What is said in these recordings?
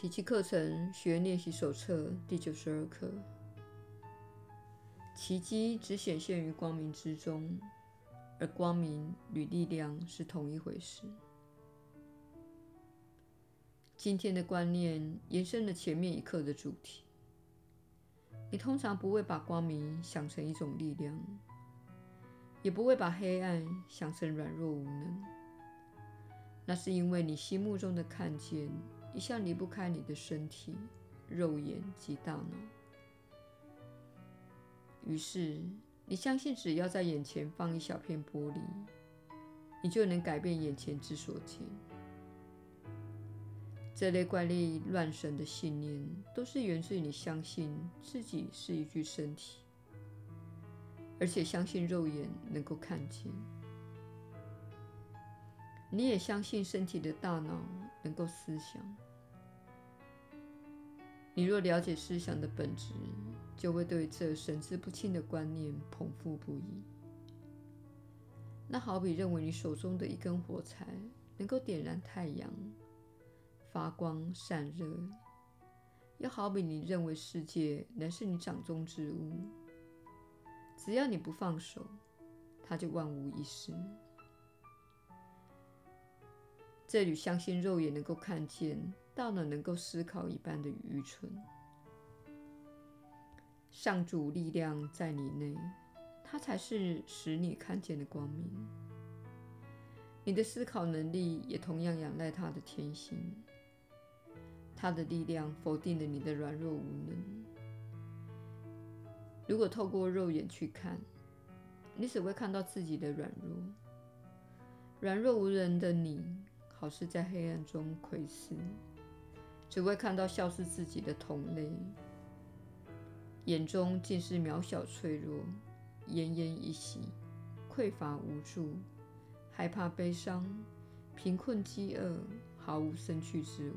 奇迹课程学练习手册第九十二课：奇迹只显现于光明之中，而光明与力量是同一回事。今天的观念延伸了前面一课的主题。你通常不会把光明想成一种力量，也不会把黑暗想成软弱无能。那是因为你心目中的看见。一向离不开你的身体、肉眼及大脑。于是，你相信只要在眼前放一小片玻璃，你就能改变眼前之所见。这类怪力乱神的信念，都是源自于你相信自己是一具身体，而且相信肉眼能够看见。你也相信身体的大脑能够思想。你若了解思想的本质，就会对这神志不清的观念捧腹不已。那好比认为你手中的一根火柴能够点燃太阳，发光散热；又好比你认为世界乃是你掌中之物，只要你不放手，它就万无一失。这与相信肉眼能够看见、大脑能够思考一般的愚蠢。上主力量在你内，它才是使你看见的光明。你的思考能力也同样仰赖它的天性。它的力量否定了你的软弱无能。如果透过肉眼去看，你只会看到自己的软弱。软弱无能的你，好似在黑暗中窥视，只会看到笑视自己的同类，眼中尽是渺小脆弱、奄奄一息、匮乏无助、害怕悲伤、贫困饥饿、毫无生趣之物。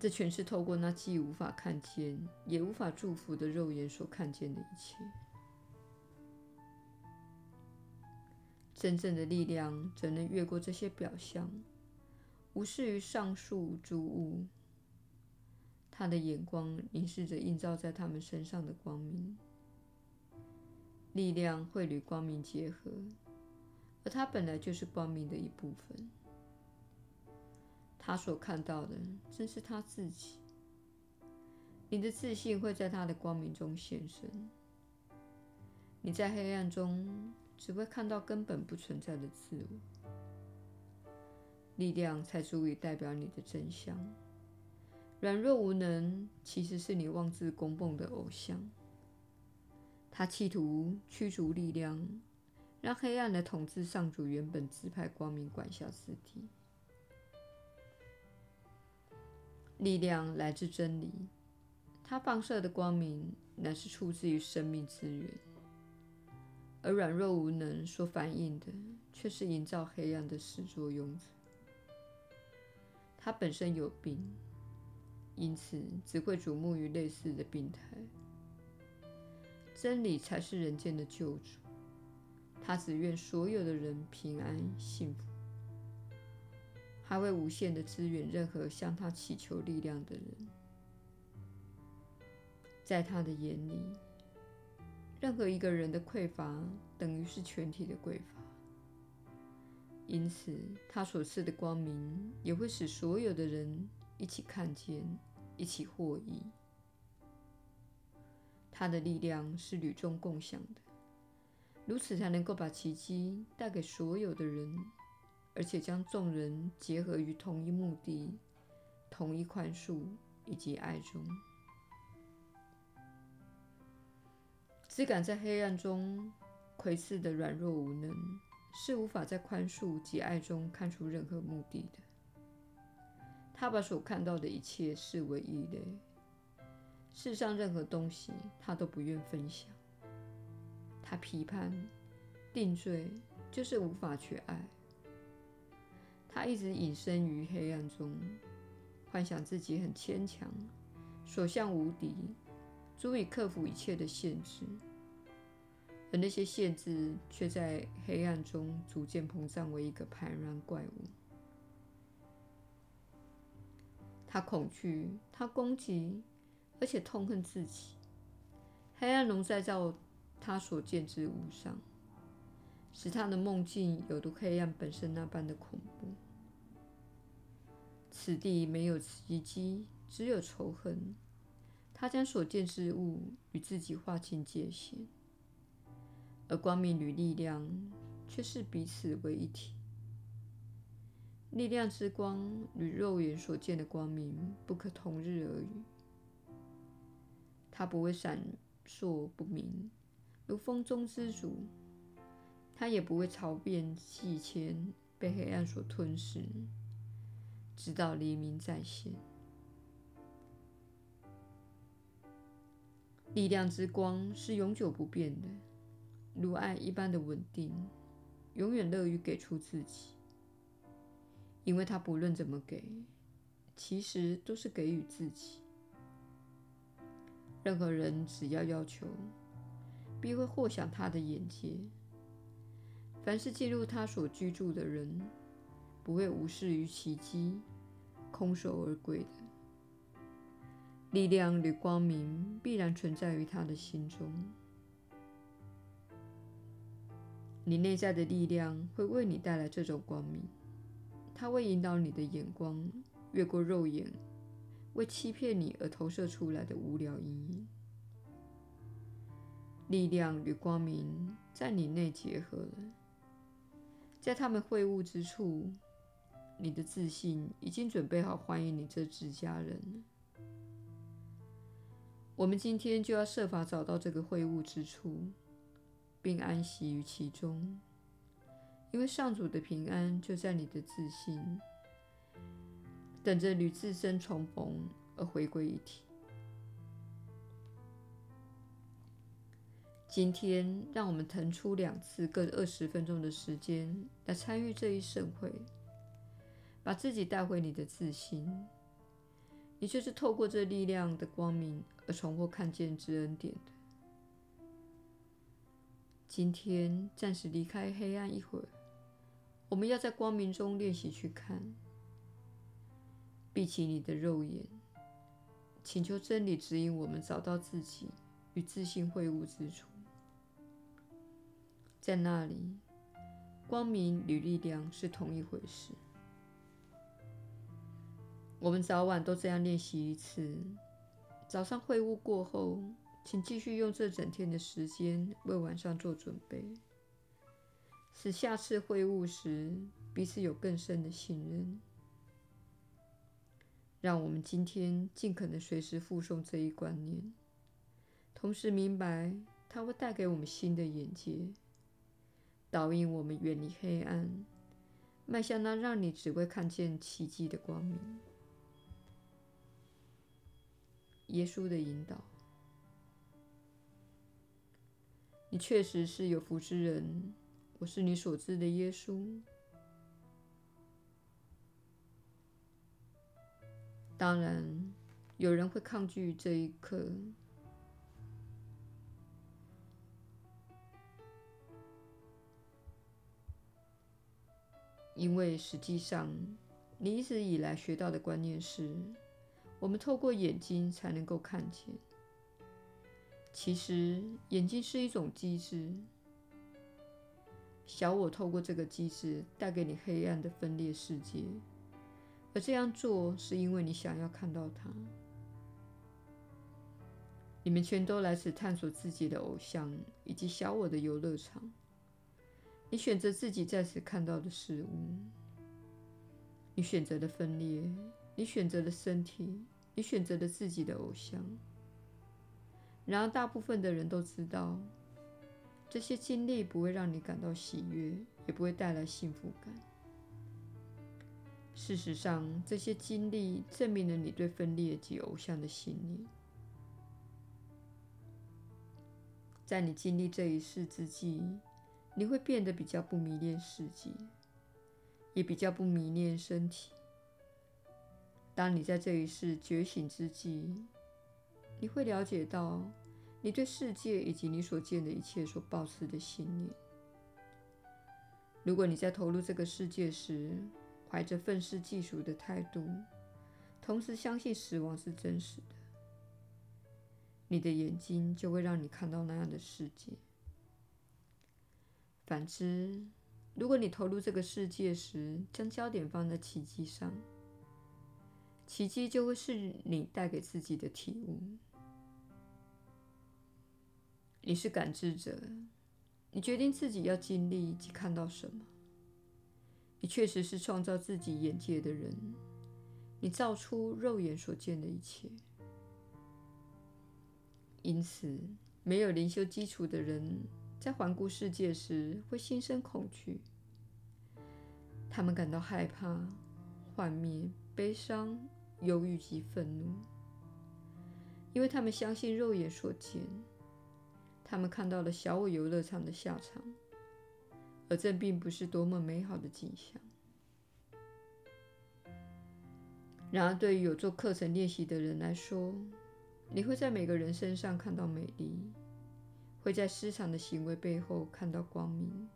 这全是透过那既无法看见，也无法祝福的肉眼所看见的一切。真正的力量怎能越过这些表象，无视于上述诸物？他的眼光凝视着映照在他们身上的光明，力量会与光明结合，而他本来就是光明的一部分。他所看到的正是他自己。你的自信会在他的光明中现身。你在黑暗中。只会看到根本不存在的自我，力量才足以代表你的真相。软弱无能其实是你妄自供奉的偶像，他企图驱逐力量，让黑暗的统治上主原本指派光明管辖之地。力量来自真理，它放射的光明乃是出自于生命之源。而软弱无能所反映的，却是营造黑暗的始作俑者。他本身有病，因此只会瞩目于类似的病态。真理才是人间的救主，他只愿所有的人平安幸福，还会无限的支援任何向他祈求力量的人。在他的眼里。任何一个人的匮乏，等于是全体的匮乏。因此，他所赐的光明也会使所有的人一起看见，一起获益。他的力量是与众共享的，如此才能够把奇迹带给所有的人，而且将众人结合于同一目的、同一宽恕以及爱中。只敢在黑暗中窥视的软弱无能，是无法在宽恕及爱中看出任何目的的。他把所看到的一切视为异类，世上任何东西他都不愿分享。他批判、定罪，就是无法去爱。他一直隐身于黑暗中，幻想自己很坚强，所向无敌。足以克服一切的限制，而那些限制却在黑暗中逐渐膨胀为一个庞然怪物。他恐惧，他攻击，而且痛恨自己。黑暗笼罩在他所见之物上，使他的梦境有如黑暗本身那般的恐怖。此地没有奇迹，只有仇恨。他将所见之物与自己划清界限，而光明与力量却是彼此为一体。力量之光与肉眼所见的光明不可同日而语。它不会闪烁不明，如风中之烛；它也不会潮变细迁，被黑暗所吞噬，直到黎明再现。力量之光是永久不变的，如爱一般的稳定，永远乐于给出自己。因为他不论怎么给，其实都是给予自己。任何人只要要求，必会获享他的眼界。凡是进入他所居住的人，不会无视于奇迹，空手而归的。力量与光明必然存在于他的心中。你内在的力量会为你带来这种光明。它会引导你的眼光越过肉眼，为欺骗你而投射出来的无聊阴影。力量与光明在你内结合了，在他们会晤之处，你的自信已经准备好欢迎你这自家人。我们今天就要设法找到这个会晤之处，并安息于其中。因为上主的平安就在你的自信，等着与自身重逢而回归一体。今天，让我们腾出两次各二十分钟的时间来参与这一盛会，把自己带回你的自信。你就是透过这力量的光明而重获看见之恩典的。今天，暂时离开黑暗一会儿。我们要在光明中练习去看，闭起你的肉眼，请求真理指引我们找到自己与自信会晤之处。在那里，光明与力量是同一回事。我们早晚都这样练习一次。早上会晤过后，请继续用这整天的时间为晚上做准备。使下次会晤时彼此有更深的信任。让我们今天尽可能随时附送这一观念，同时明白它会带给我们新的眼界，导引我们远离黑暗，迈向那让你只会看见奇迹的光明。耶稣的引导，你确实是有福之人。我是你所知的耶稣。当然，有人会抗拒这一刻，因为实际上，你一直以来学到的观念是，我们透过眼睛才能够看见。其实，眼睛是一种机制。小我透过这个机制带给你黑暗的分裂世界，而这样做是因为你想要看到它。你们全都来此探索自己的偶像以及小我的游乐场。你选择自己在此看到的事物，你选择了分裂，你选择了身体，你选择了自己的偶像。然而，大部分的人都知道。这些经历不会让你感到喜悦，也不会带来幸福感。事实上，这些经历证明了你对分裂及偶像的信念。在你经历这一世之际，你会变得比较不迷恋世界，也比较不迷恋身体。当你在这一世觉醒之际，你会了解到。你对世界以及你所见的一切所抱持的信念。如果你在投入这个世界时，怀着愤世嫉俗的态度，同时相信死亡是真实的，你的眼睛就会让你看到那样的世界。反之，如果你投入这个世界时，将焦点放在奇迹上，奇迹就会是你带给自己的体悟。你是感知者，你决定自己要经历及看到什么。你确实是创造自己眼界的人，你造出肉眼所见的一切。因此，没有灵修基础的人，在环顾世界时会心生恐惧，他们感到害怕、幻灭、悲伤、忧郁及愤怒，因为他们相信肉眼所见，他们看到了小我游乐场的下场，而这并不是多么美好的景象。然而，对于有做课程练习的人来说，你会在每个人身上看到美丽。会在失常的行为背后看到光明，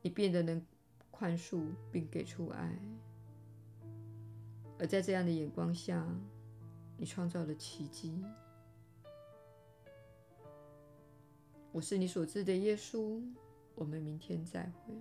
你变得能宽恕并给出爱，而在这样的眼光下，你创造了奇迹。我是你所知的耶稣，我们明天再会。